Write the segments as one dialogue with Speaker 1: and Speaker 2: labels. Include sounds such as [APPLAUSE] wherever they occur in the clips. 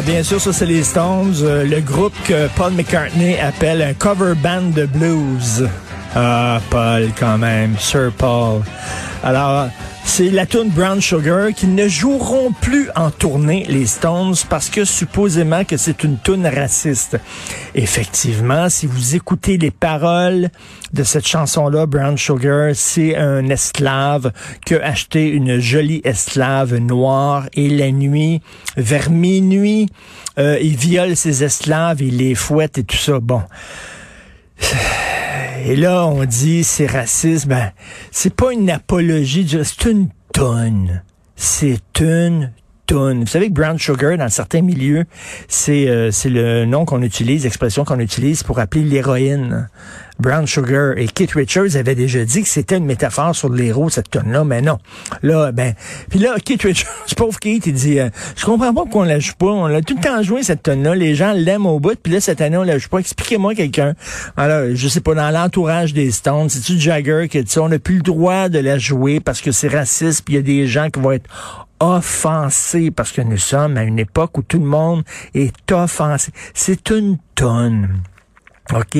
Speaker 1: Alors, bien sûr, ça, c'est les Stones, euh, le groupe que Paul McCartney appelle un cover band de blues. Ah, Paul, quand même, Sir Paul. Alors, c'est la tune Brown Sugar qui ne joueront plus en tournée, les Stones, parce que supposément que c'est une tune raciste. Effectivement, si vous écoutez les paroles de cette chanson-là, Brown Sugar, c'est un esclave qui a acheté une jolie esclave noire et la nuit, vers minuit, euh, il viole ses esclaves, il les fouette et tout ça. Bon. Et là, on dit c'est raciste. Ben, c'est pas une apologie, c'est une tonne. C'est une Vous savez que brown sugar, dans certains milieux, c'est euh, c'est le nom qu'on utilise, l'expression qu'on utilise pour appeler l'héroïne. Brown sugar. Et Keith Richards avait déjà dit que c'était une métaphore sur l'héros, cette tonne-là, mais non. Là, ben, puis là, Keith Richards, [LAUGHS] pauvre Keith, il dit, euh, je comprends pas pourquoi on la joue pas. On l'a tout le temps joué, cette tonne-là. Les gens l'aiment au bout, puis là, cette année, on la joue pas. Expliquez-moi quelqu'un. Alors, je sais pas, dans l'entourage des Stones, c'est-tu Jagger qui dit? On n'a plus le droit de la jouer parce que c'est raciste, puis il y a des gens qui vont être offensés parce que nous sommes à une époque où tout le monde est offensé. C'est une tonne. OK?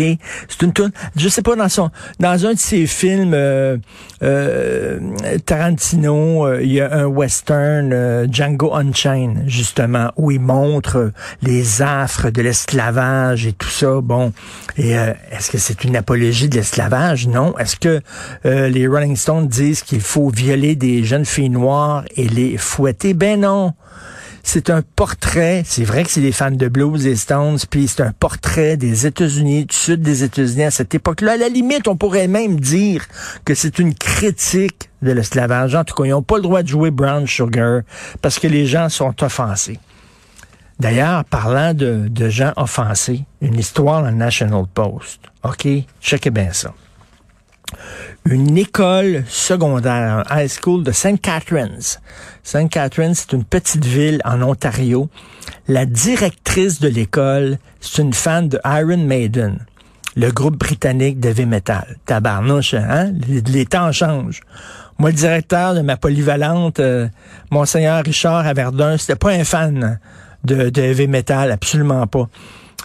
Speaker 1: C'est une toune. Je sais pas, dans son dans un de ses films, euh, euh, Tarantino, euh, il y a un western, euh, Django Unchained, justement, où il montre les affres de l'esclavage et tout ça. Bon. Et euh, est-ce que c'est une apologie de l'esclavage? Non. Est-ce que les Rolling Stones disent qu'il faut violer des jeunes filles noires et les fouetter? Ben non. C'est un portrait, c'est vrai que c'est des fans de blues et Stones, puis c'est un portrait des États-Unis, du sud des États-Unis à cette époque-là. À la limite, on pourrait même dire que c'est une critique de l'esclavage. En tout cas, ils n'ont pas le droit de jouer Brown Sugar parce que les gens sont offensés. D'ailleurs, parlant de, gens offensés, une histoire dans le National Post. OK? Checkez bien ça une école secondaire, un high school de St. Catharines. St. Catharines, c'est une petite ville en Ontario. La directrice de l'école, c'est une fan de Iron Maiden, le groupe britannique de metal. Tabarnouche, hein? Les, temps changent. Moi, le directeur de ma polyvalente, euh, Monseigneur Richard à Verdun, c'était pas un fan de, de heavy metal, absolument pas.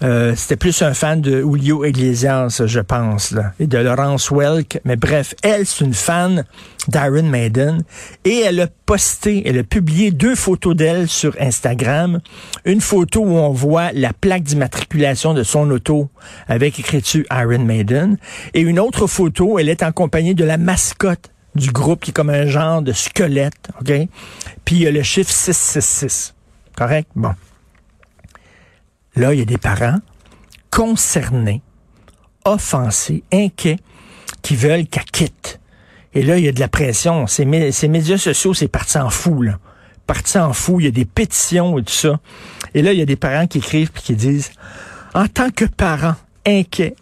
Speaker 1: Euh, c'était plus un fan de Julio Iglesias, je pense, là, et de Laurence Welk. Mais bref, elle, c'est une fan d'Iron Maiden. Et elle a posté, elle a publié deux photos d'elle sur Instagram. Une photo où on voit la plaque d'immatriculation de son auto avec écriture Iron Maiden. Et une autre photo, elle est en compagnie de la mascotte du groupe qui est comme un genre de squelette, OK? Puis il y a le chiffre 666. Correct? Bon. Là, il y a des parents concernés, offensés, inquiets, qui veulent qu'elle quitte. Et là, il y a de la pression. Ces, mé- ces médias sociaux, c'est parti en fou, là. Parti en fou. Il y a des pétitions et tout ça. Et là, il y a des parents qui écrivent puis qui disent, en tant que parents inquiets,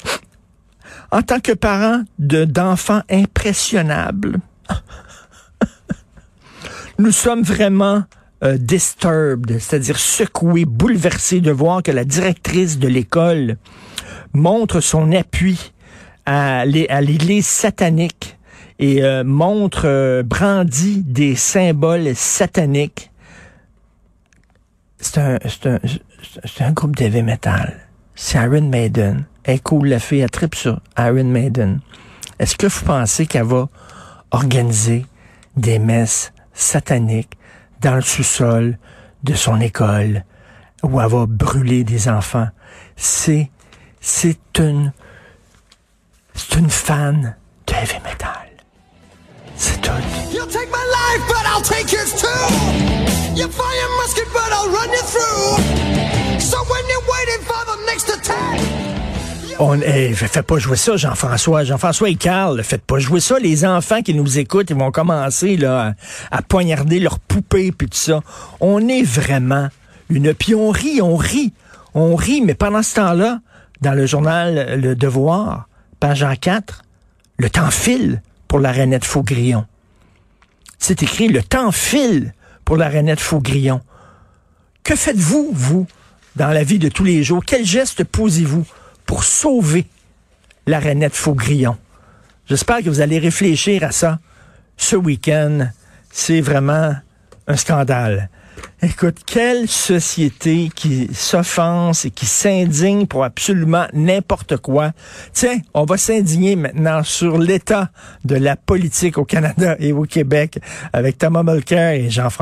Speaker 1: en tant que parents de, d'enfants impressionnables, [LAUGHS] nous sommes vraiment euh, disturbed, c'est-à-dire secoués, bouleversés de voir que la directrice de l'école montre son appui à l'é- à l'Église satanique et euh, montre, euh, brandit des symboles sataniques. C'est un, un, un groupe de heavy metal. C'est Iron Maiden. Elle la fille, elle tripe sur Iron Maiden. Est-ce que vous pensez qu'elle va organiser des messes sataniques dans le sous-sol de son école où elle va brûler des enfants? C'est, c'est une, c'est une fan de heavy metal. C'est tout.
Speaker 2: You'll take my life, but I'll take yours too. You fire musket, but I'll run you through.
Speaker 1: On, hey, faites pas jouer ça, Jean-François. Jean-François et Carl, faites pas jouer ça. Les enfants qui nous écoutent, ils vont commencer là, à, poignarder leurs poupées puis tout ça. On est vraiment une... Puis on rit, on rit. On rit, mais pendant ce temps-là, dans le journal Le Devoir, page 4, le temps file pour la Reine Faugrillon. C'est écrit, le temps file pour la Reine Faugrillon. Que faites-vous, vous, dans la vie de tous les jours? Quel geste posez-vous pour sauver la Renette Faugrillon? J'espère que vous allez réfléchir à ça ce week-end. C'est vraiment un scandale. Écoute, quelle société qui s'offense et qui s'indigne pour absolument n'importe quoi? Tiens, on va s'indigner maintenant sur l'état de la politique au Canada et au Québec avec Thomas Mulcair et Jean-François.